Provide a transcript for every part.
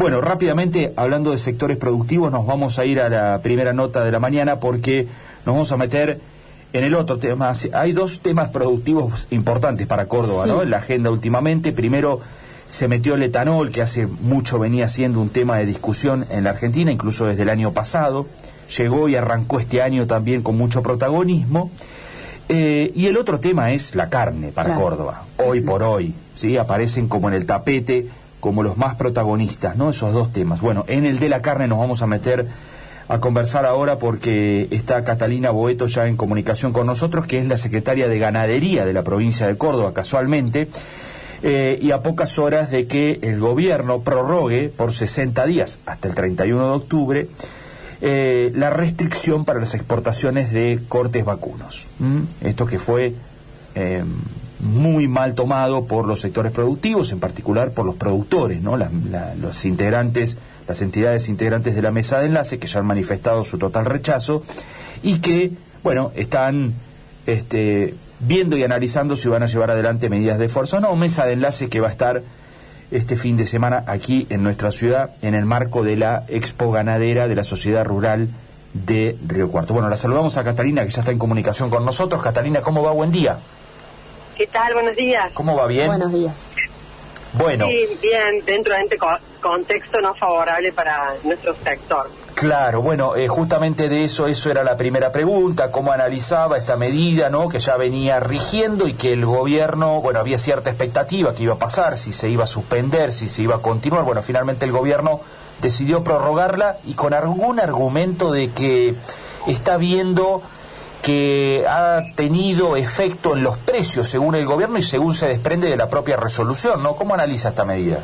Bueno, rápidamente, hablando de sectores productivos, nos vamos a ir a la primera nota de la mañana porque nos vamos a meter en el otro tema. Hay dos temas productivos importantes para Córdoba, ¿no? En la agenda últimamente. Primero, se metió el etanol, que hace mucho venía siendo un tema de discusión en la Argentina, incluso desde el año pasado. Llegó y arrancó este año también con mucho protagonismo. Eh, y el otro tema es la carne para Córdoba. Hoy por hoy, ¿sí? Aparecen como en el tapete como los más protagonistas, ¿no? Esos dos temas. Bueno, en el de la carne nos vamos a meter a conversar ahora porque está Catalina Boeto ya en comunicación con nosotros, que es la secretaria de Ganadería de la provincia de Córdoba, casualmente, eh, y a pocas horas de que el gobierno prorrogue por 60 días, hasta el 31 de octubre, eh, la restricción para las exportaciones de cortes vacunos. Esto que fue eh, muy mal tomado por los sectores productivos, en particular por los productores, ¿no? los integrantes, las entidades integrantes de la mesa de enlace que ya han manifestado su total rechazo y que, bueno, están este, viendo y analizando si van a llevar adelante medidas de fuerza o no. Mesa de enlace que va a estar este fin de semana aquí en nuestra ciudad en el marco de la Expo Ganadera de la Sociedad Rural de Río Cuarto. Bueno, la saludamos a Catalina que ya está en comunicación con nosotros. Catalina, ¿cómo va? Buen día. ¿Qué tal? Buenos días. ¿Cómo va? ¿Bien? Buenos días. Bueno. Sí, bien, dentro de este contexto no favorable para nuestro sector. Claro, bueno, eh, justamente de eso, eso era la primera pregunta, cómo analizaba esta medida, ¿no? Que ya venía rigiendo y que el gobierno, bueno, había cierta expectativa que iba a pasar, si se iba a suspender, si se iba a continuar. Bueno, finalmente el gobierno decidió prorrogarla y con algún argumento de que está viendo que ha tenido efecto en los precios según el gobierno y según se desprende de la propia resolución, ¿no? ¿Cómo analiza esta medida?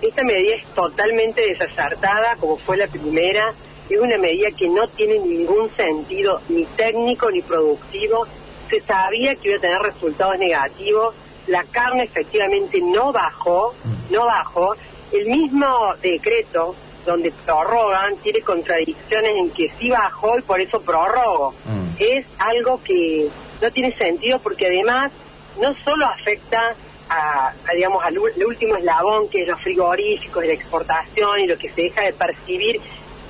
Esta medida es totalmente desacertada, como fue la primera. Es una medida que no tiene ningún sentido, ni técnico ni productivo. Se sabía que iba a tener resultados negativos. La carne efectivamente no bajó, no bajó. El mismo decreto donde prorrogan tiene contradicciones en que sí bajó y por eso prorrogo. Mm. Es algo que no tiene sentido porque además no solo afecta a, digamos al, último eslabón que es los frigoríficos, la exportación y lo que se deja de percibir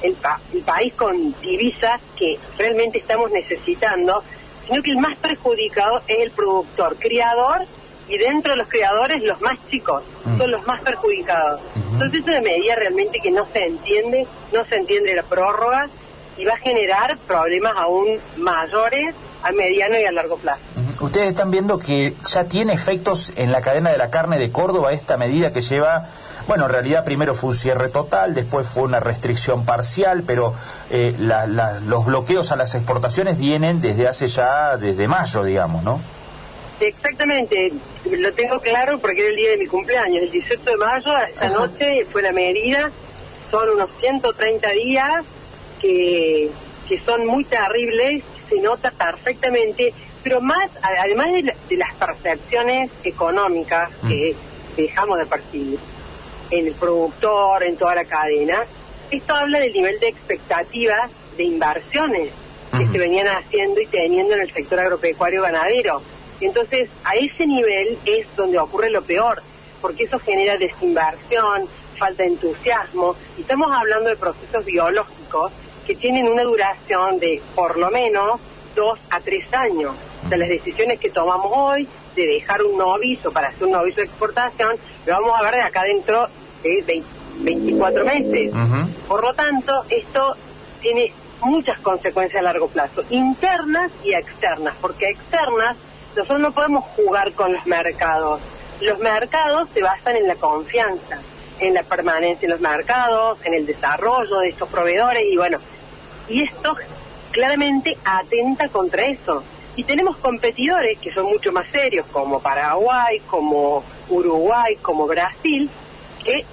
el, el país con divisas que realmente estamos necesitando, sino que el más perjudicado es el productor, criador y dentro de los creadores los más chicos mm. son los más perjudicados. Entonces es una medida realmente que no se entiende, no se entiende la prórroga y va a generar problemas aún mayores a mediano y a largo plazo. Ustedes están viendo que ya tiene efectos en la cadena de la carne de Córdoba esta medida que lleva bueno, en realidad primero fue un cierre total, después fue una restricción parcial, pero eh, los bloqueos a las exportaciones vienen desde hace ya, desde mayo, digamos, ¿no? Exactamente, lo tengo claro porque era el día de mi cumpleaños, el 18 de mayo, esta noche fue la medida, son unos 130 días que, que son muy terribles, se nota perfectamente, pero más, además de, las percepciones económicas que mm. dejamos de percibir en el productor, en toda la cadena, esto habla del nivel de expectativas de inversiones que se venían haciendo y teniendo en el sector agropecuario ganadero entonces, a ese nivel es donde ocurre lo peor, porque eso genera desinversión, falta de entusiasmo, y estamos hablando de procesos biológicos que tienen una duración de por lo menos dos a tres años. O sea, las decisiones que tomamos hoy de dejar un novizo para hacer un novizo de exportación, lo vamos a ver de acá dentro de 24 meses. Por lo tanto, esto tiene muchas consecuencias a largo plazo, internas y externas, porque externas nosotros no podemos jugar con los mercados. Los mercados se basan en la confianza, en la permanencia en los mercados, en el desarrollo de estos proveedores y bueno, y esto claramente atenta contra eso. Y tenemos competidores que son mucho más serios, como Paraguay, como Uruguay, como Brasil, que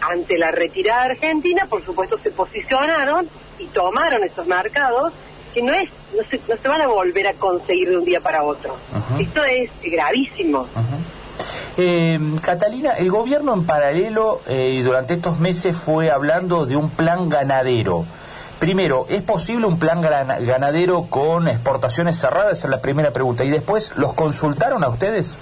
ante la retirada argentina, por supuesto, se posicionaron y tomaron estos mercados que no es no se, no se van a volver a conseguir de un día para otro. Esto es gravísimo. Eh, Catalina, el gobierno en paralelo eh, durante estos meses fue hablando de un plan ganadero. Primero, ¿es posible un plan ganadero con exportaciones cerradas? Esa es la primera pregunta. Y después, ¿los consultaron a ustedes?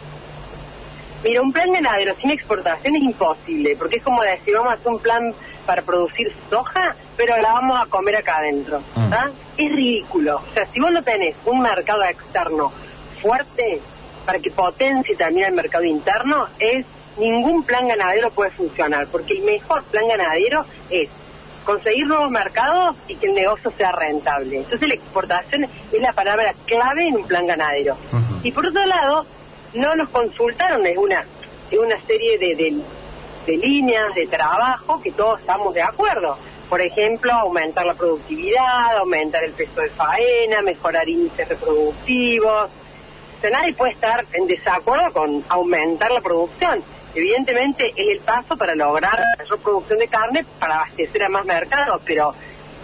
Mira, un plan ganadero sin exportación es imposible, porque es como decir, vamos a hacer un plan para producir soja, pero la vamos a comer acá adentro. Mm. Es ridículo. O sea, si vos no tenés un mercado externo fuerte para que potencie también el mercado interno, es ningún plan ganadero puede funcionar, porque el mejor plan ganadero es conseguir nuevos mercados y que el negocio sea rentable. Entonces la exportación es la palabra clave en un plan ganadero. Y por otro lado, no nos consultaron, es una, es una serie de, de, líneas de trabajo que todos estamos de acuerdo. Por ejemplo, aumentar la productividad, aumentar el peso de faena, mejorar índices reproductivos. Nadie puede estar en desacuerdo con aumentar la producción. Evidentemente es el paso para lograr mayor producción de carne para abastecer a más mercados, pero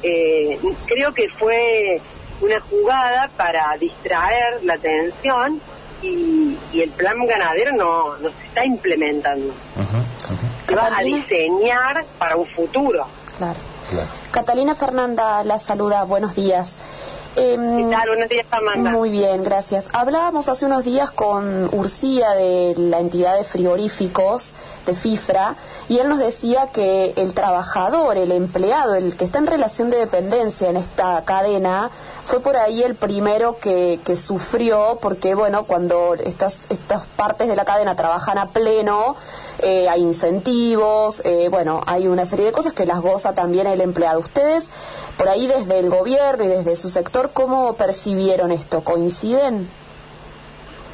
eh, creo que fue una jugada para distraer la atención y, el plan ganadero no se está implementando. Se va a diseñar para un futuro. Claro. Catalina Fernanda la saluda, buenos días. Eh, Buenos días, Muy bien, gracias. Hablábamos hace unos días con Urcía de la entidad de frigoríficos de FIFRA y él nos decía que el trabajador, el empleado, el que está en relación de dependencia en esta cadena, fue por ahí el primero que, que sufrió porque, bueno, cuando estas, estas partes de la cadena trabajan a pleno, eh, hay incentivos, eh, bueno, hay una serie de cosas que las goza también el empleado. Ustedes, por ahí desde el gobierno y desde su sector, ¿cómo percibieron esto? ¿Coinciden?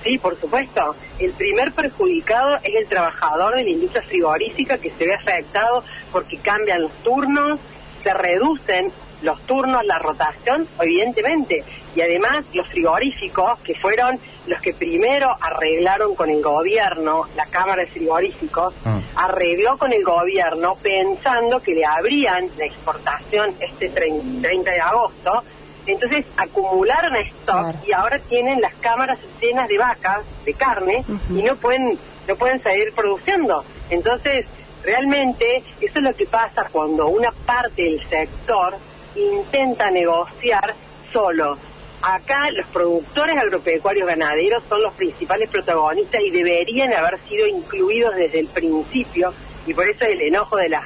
Sí, por supuesto. El primer perjudicado es el trabajador de la industria frigorífica que se ve afectado porque cambian los turnos, se reducen los turnos, la rotación, evidentemente. Y además los frigoríficos, que fueron los que primero arreglaron con el gobierno, la Cámara de Frigoríficos, mm. arregló con el gobierno pensando que le abrían la exportación este 30 de agosto. Entonces acumularon stock y ahora tienen las cámaras llenas de vacas, de carne, y no pueden, no pueden seguir produciendo. Entonces, realmente, eso es lo que pasa cuando una parte del sector intenta negociar solo. Acá los productores agropecuarios ganaderos son los principales protagonistas y deberían haber sido incluidos desde el principio, y por eso es el enojo de las,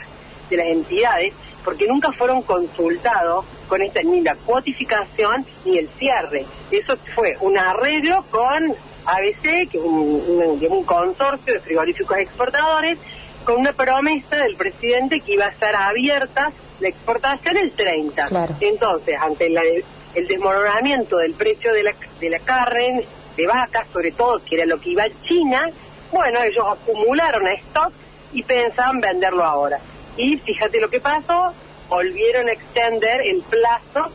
de las entidades, porque nunca fueron consultados con esta ni la cuotificación ni el cierre. Eso fue un arreglo con ABC, que es un, un consorcio de frigoríficos exportadores, con una promesa del presidente que iba a estar abierta la exportación el 30. Entonces, ante el desmoronamiento del precio de la, de la carne, de vaca, sobre todo, que era lo que iba a China, bueno, ellos acumularon stock y pensaban venderlo ahora. Y fíjate lo que pasó, volvieron a extender el plazo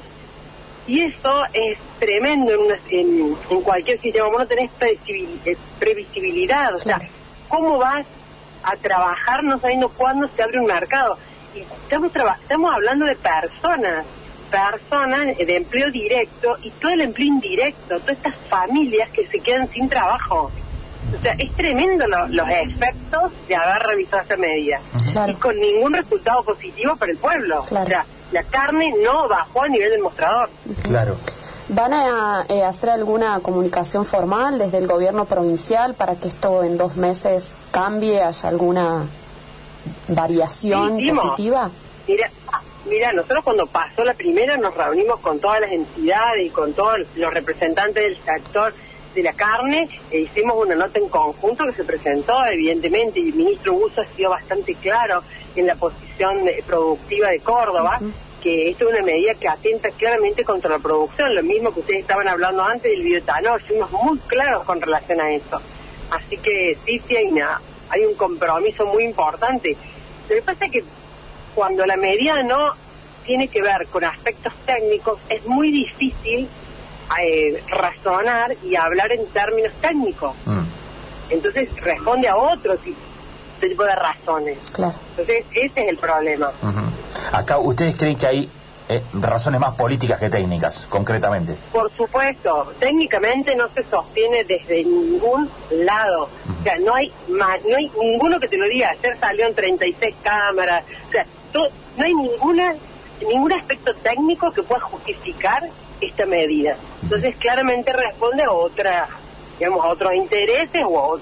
y eso es tremendo en, en, cualquier sistema. Vos no tenés previsibilidad, o sea, ¿cómo vas a trabajar no sabiendo cuándo se abre un mercado? estamos, estamos hablando de personas, personas de empleo directo y todo el empleo indirecto, todas estas familias que se quedan sin trabajo. O sea, es tremendo los efectos de haber revisado esa medida. Y con ningún resultado positivo para el pueblo. O sea, la carne no bajó a nivel del mostrador. Claro. ¿Van a eh, hacer alguna comunicación formal desde el gobierno provincial para que esto en dos meses cambie, haya alguna variación positiva? Mira, mira, nosotros cuando pasó la primera nos reunimos con todas las entidades y con todos los representantes del sector de la carne e hicimos una nota en conjunto que se presentó, evidentemente, y el ministro Buzo ha sido bastante claro en la posición productiva de Córdoba, que esto es una medida que atenta claramente contra la producción, lo mismo que ustedes estaban hablando antes del bioetanol, fuimos muy claros con relación a eso. Así que sí, sí hay una hay un compromiso muy importante. Lo que pasa es que cuando la medida no tiene que ver con aspectos técnicos, es muy difícil eh, razonar y hablar en términos técnicos. Mm. Entonces responde a otro tipo de razones. Entonces ese es el problema. Acá, ¿ustedes creen que hay eh, razones más políticas que técnicas, concretamente. Por supuesto, técnicamente no se sostiene desde ningún lado. O sea, no hay, no hay ninguno que te lo diga, ayer salió en 36 cámaras, o sea, no hay ninguna ningún aspecto técnico que pueda justificar esta medida. Entonces, claramente responde a otra, digamos, a otros intereses o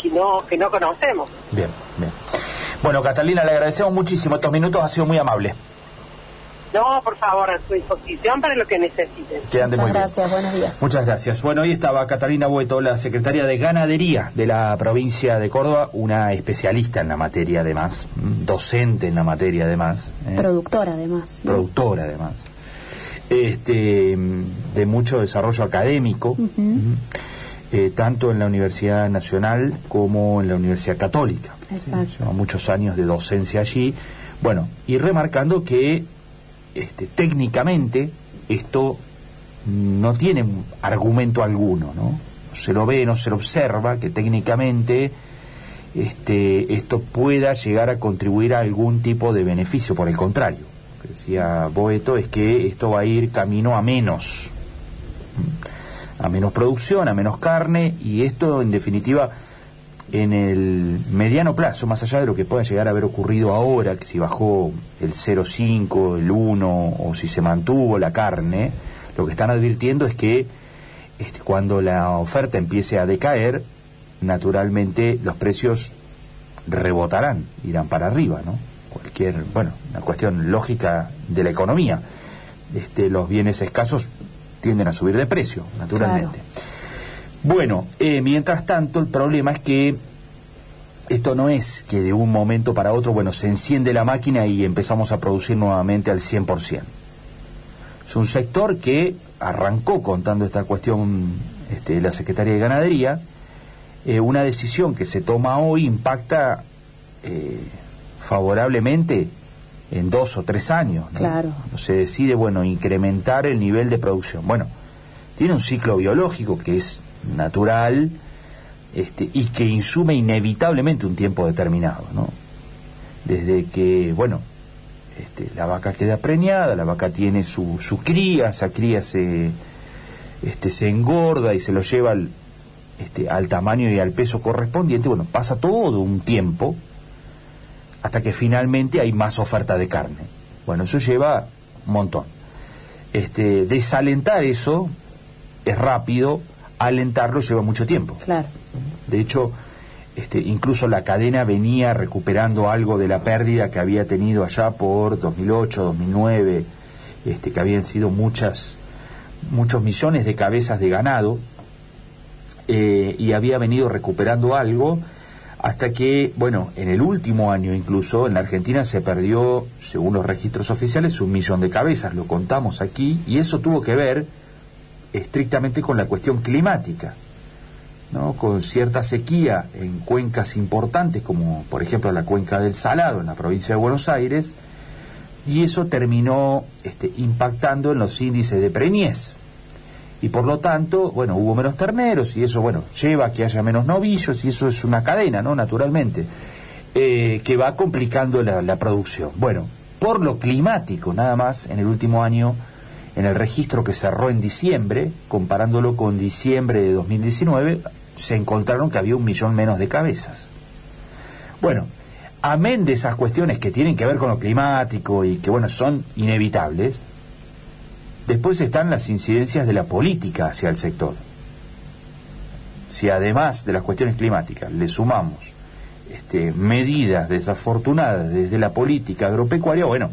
que no que no conocemos. Bien, bien. Bueno, Catalina, le agradecemos muchísimo. Estos minutos ha sido muy amable. No, por favor, a su disposición para lo que necesiten. Muchas gracias, buenos días. Muchas gracias. Bueno, hoy estaba Catalina Bueto, la secretaria de Ganadería de la provincia de Córdoba, una especialista en la materia además, docente en la materia además. ¿eh? Productora además. Productora además. Este, de mucho desarrollo académico, eh, tanto en la Universidad Nacional como en la Universidad Católica. Exacto. muchos años de docencia allí. Bueno, y remarcando que este, técnicamente esto no tiene argumento alguno, ¿no? Se lo ve, no se lo observa, que técnicamente este, esto pueda llegar a contribuir a algún tipo de beneficio, por el contrario. Lo que decía Boeto es que esto va a ir camino a menos, a menos producción, a menos carne, y esto en definitiva en el mediano plazo, más allá de lo que pueda llegar a haber ocurrido ahora, que si bajó el 0,5, el 1 o si se mantuvo la carne, lo que están advirtiendo es que este, cuando la oferta empiece a decaer, naturalmente los precios rebotarán, irán para arriba, ¿no? Cualquier, bueno, una cuestión lógica de la economía. Este, los bienes escasos tienden a subir de precio, naturalmente. Bueno, eh, mientras tanto, el problema es que esto no es que de un momento para otro, bueno, se enciende la máquina y empezamos a producir nuevamente al 100%. Es un sector que arrancó contando esta cuestión este, la Secretaría de Ganadería. Eh, una decisión que se toma hoy impacta eh, favorablemente en dos o tres años. Claro. Se decide, bueno, incrementar el nivel de producción. Bueno, tiene un ciclo biológico que es natural este, y que insume inevitablemente un tiempo determinado, ¿no? Desde que, bueno, este, la vaca queda preñada, la vaca tiene su, su cría, esa cría se, este, se engorda y se lo lleva al, este, al tamaño y al peso correspondiente, bueno, pasa todo un tiempo hasta que finalmente hay más oferta de carne. Bueno, eso lleva un montón. Este, desalentar eso es rápido, alentarlo lleva mucho tiempo. Claro. De hecho, este, incluso la cadena venía recuperando algo de la pérdida que había tenido allá por 2008, 2009, este, que habían sido muchas, muchos millones de cabezas de ganado, eh, y había venido recuperando algo hasta que, bueno, en el último año incluso en la Argentina se perdió, según los registros oficiales, un millón de cabezas, lo contamos aquí, y eso tuvo que ver estrictamente con la cuestión climática, ¿no? con cierta sequía en cuencas importantes, como por ejemplo la cuenca del Salado en la provincia de Buenos Aires, y eso terminó este, impactando en los índices de preñez. Y por lo tanto, bueno, hubo menos terneros y eso, bueno, lleva a que haya menos novillos y eso es una cadena, ¿no? Naturalmente, eh, que va complicando la, la producción. Bueno, por lo climático, nada más, en el último año en el registro que cerró en diciembre, comparándolo con diciembre de 2019, se encontraron que había un millón menos de cabezas. Bueno, amén de esas cuestiones que tienen que ver con lo climático y que, bueno, son inevitables, después están las incidencias de la política hacia el sector. Si además de las cuestiones climáticas le sumamos este, medidas desafortunadas desde la política agropecuaria, bueno,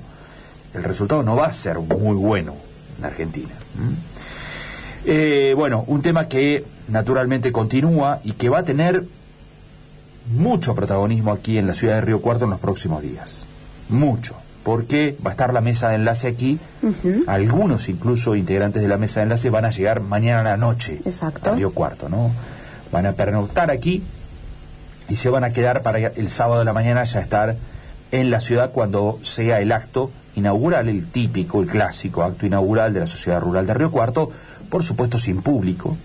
el resultado no va a ser muy bueno en Argentina. Eh, bueno, un tema que naturalmente continúa y que va a tener mucho protagonismo aquí en la ciudad de Río Cuarto en los próximos días. Mucho. Porque va a estar la mesa de enlace aquí. Algunos, incluso integrantes de la mesa de enlace, van a llegar mañana a la noche Exacto. a Río Cuarto, ¿no? Van a pernoctar aquí y se van a quedar para el sábado de la mañana ya estar en la ciudad cuando sea el acto inaugural, el típico, el clásico acto inaugural de la Sociedad Rural de Río Cuarto, por supuesto sin público,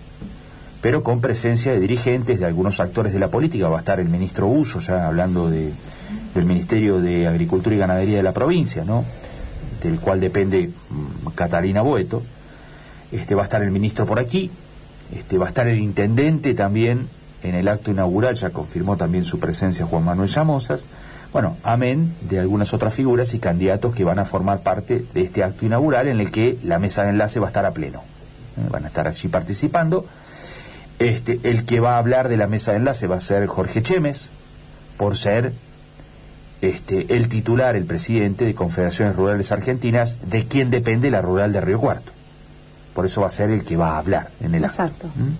pero con presencia de dirigentes, de algunos actores de la política. Va a estar el ministro Uso, ya hablando de, del Ministerio de Agricultura y Ganadería de la provincia, ¿no? del cual depende mm, Catalina Boeto. Este, va a estar el ministro por aquí, este, va a estar el intendente también en el acto inaugural, ya confirmó también su presencia Juan Manuel Llamosas. Bueno, amén de algunas otras figuras y candidatos que van a formar parte de este acto inaugural en el que la mesa de enlace va a estar a pleno. Eh, van a estar allí participando. Este, el que va a hablar de la mesa de enlace va a ser Jorge Chemes, por ser este, el titular, el presidente de Confederaciones Rurales Argentinas, de quien depende la rural de Río Cuarto. Por eso va a ser el que va a hablar en el Exacto. acto. ¿Mm?